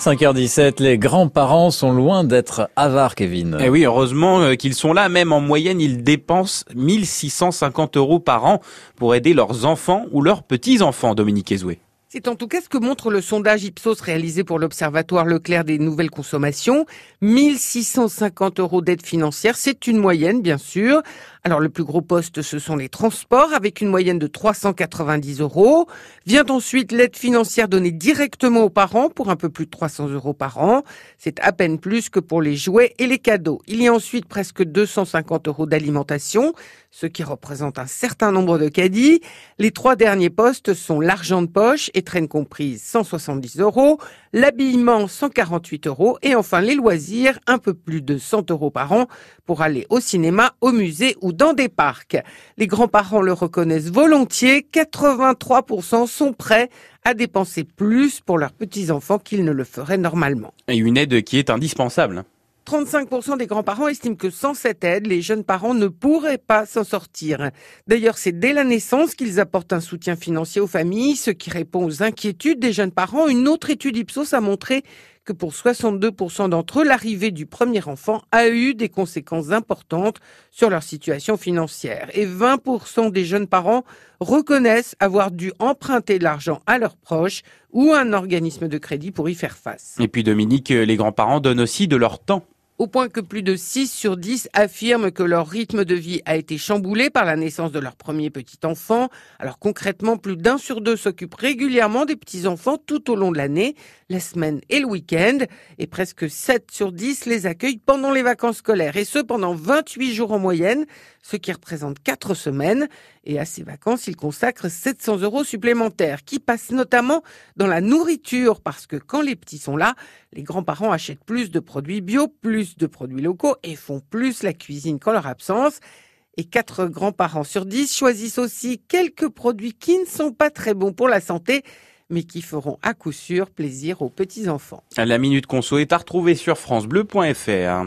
5h17, les grands-parents sont loin d'être avares, Kevin. Eh oui, heureusement euh, qu'ils sont là. Même en moyenne, ils dépensent 1650 euros par an pour aider leurs enfants ou leurs petits-enfants, Dominique Ezoué. C'est en tout cas ce que montre le sondage Ipsos réalisé pour l'Observatoire Leclerc des nouvelles consommations. 1650 euros d'aide financière, c'est une moyenne bien sûr. Alors le plus gros poste, ce sont les transports avec une moyenne de 390 euros. Vient ensuite l'aide financière donnée directement aux parents pour un peu plus de 300 euros par an. C'est à peine plus que pour les jouets et les cadeaux. Il y a ensuite presque 250 euros d'alimentation, ce qui représente un certain nombre de caddies. Les trois derniers postes sont l'argent de poche traîne comprise 170 euros, l'habillement 148 euros et enfin les loisirs un peu plus de 100 euros par an pour aller au cinéma, au musée ou dans des parcs. Les grands-parents le reconnaissent volontiers, 83% sont prêts à dépenser plus pour leurs petits-enfants qu'ils ne le feraient normalement. Et une aide qui est indispensable. 35% des grands-parents estiment que sans cette aide, les jeunes parents ne pourraient pas s'en sortir. D'ailleurs, c'est dès la naissance qu'ils apportent un soutien financier aux familles, ce qui répond aux inquiétudes des jeunes parents. Une autre étude Ipsos a montré que pour 62% d'entre eux, l'arrivée du premier enfant a eu des conséquences importantes sur leur situation financière. Et 20% des jeunes parents reconnaissent avoir dû emprunter de l'argent à leurs proches ou à un organisme de crédit pour y faire face. Et puis Dominique, les grands-parents donnent aussi de leur temps au point que plus de 6 sur 10 affirment que leur rythme de vie a été chamboulé par la naissance de leur premier petit enfant. Alors concrètement, plus d'un sur deux s'occupe régulièrement des petits-enfants tout au long de l'année, la semaine et le week-end, et presque 7 sur 10 les accueillent pendant les vacances scolaires, et ce pendant 28 jours en moyenne, ce qui représente 4 semaines. Et à ces vacances, ils consacrent 700 euros supplémentaires, qui passent notamment dans la nourriture, parce que quand les petits sont là, les grands-parents achètent plus de produits bio, plus de produits locaux et font plus la cuisine qu'en leur absence. Et quatre grands-parents sur dix choisissent aussi quelques produits qui ne sont pas très bons pour la santé, mais qui feront à coup sûr plaisir aux petits-enfants. La Minute Conso est à retrouver sur francebleu.fr.